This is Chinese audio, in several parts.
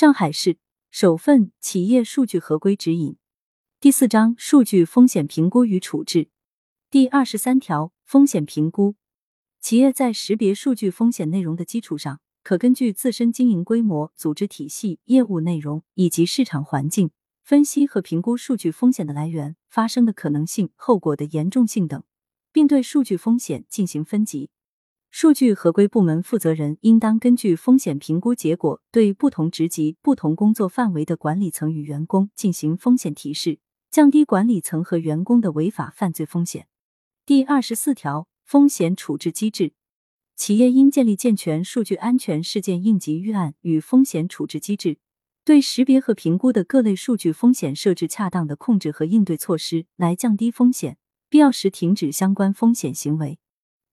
上海市首份企业数据合规指引。第四章数据风险评估与处置。第二十三条风险评估，企业在识别数据风险内容的基础上，可根据自身经营规模、组织体系、业务内容以及市场环境，分析和评估数据风险的来源、发生的可能性、后果的严重性等，并对数据风险进行分级。数据合规部门负责人应当根据风险评估结果，对不同职级、不同工作范围的管理层与员工进行风险提示，降低管理层和员工的违法犯罪风险。第二十四条，风险处置机制，企业应建立健全数据安全事件应急预案与风险处置机制，对识别和评估的各类数据风险设置恰当的控制和应对措施，来降低风险，必要时停止相关风险行为。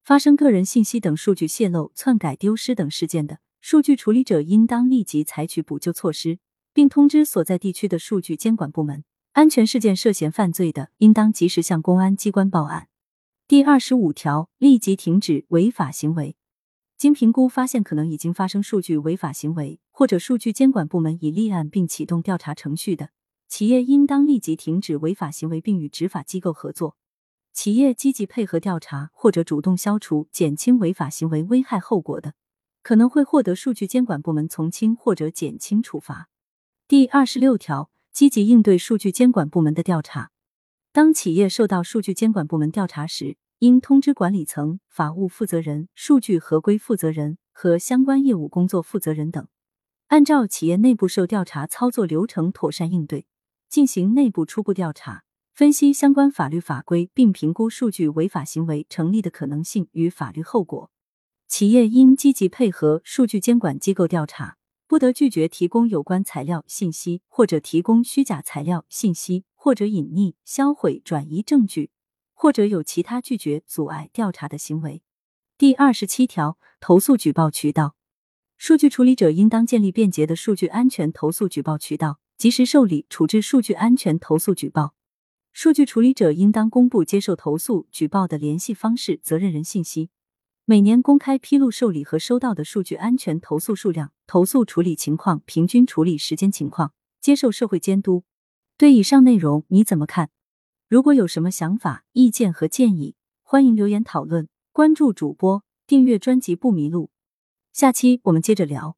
发生个人信息等数据泄露、篡改、丢失等事件的，数据处理者应当立即采取补救措施，并通知所在地区的数据监管部门。安全事件涉嫌犯罪的，应当及时向公安机关报案。第二十五条，立即停止违法行为。经评估发现可能已经发生数据违法行为，或者数据监管部门已立案并启动调查程序的，企业应当立即停止违法行为，并与执法机构合作。企业积极配合调查或者主动消除、减轻违法行为危害后果的，可能会获得数据监管部门从轻或者减轻处罚。第二十六条，积极应对数据监管部门的调查。当企业受到数据监管部门调查时，应通知管理层、法务负责人、数据合规负责人和相关业务工作负责人等，按照企业内部受调查操作流程妥善应对，进行内部初步调查。分析相关法律法规，并评估数据违法行为成立的可能性与法律后果。企业应积极配合数据监管机构调查，不得拒绝提供有关材料信息，或者提供虚假材料信息，或者隐匿、销毁、转移证据，或者有其他拒绝、阻碍调查的行为。第二十七条，投诉举报渠道，数据处理者应当建立便捷的数据安全投诉举报渠道，及时受理处置数据安全投诉举报。数据处理者应当公布接受投诉举报的联系方式、责任人信息，每年公开披露受理和收到的数据安全投诉数量、投诉处理情况、平均处理时间情况，接受社会监督。对以上内容你怎么看？如果有什么想法、意见和建议，欢迎留言讨论。关注主播，订阅专辑不迷路。下期我们接着聊。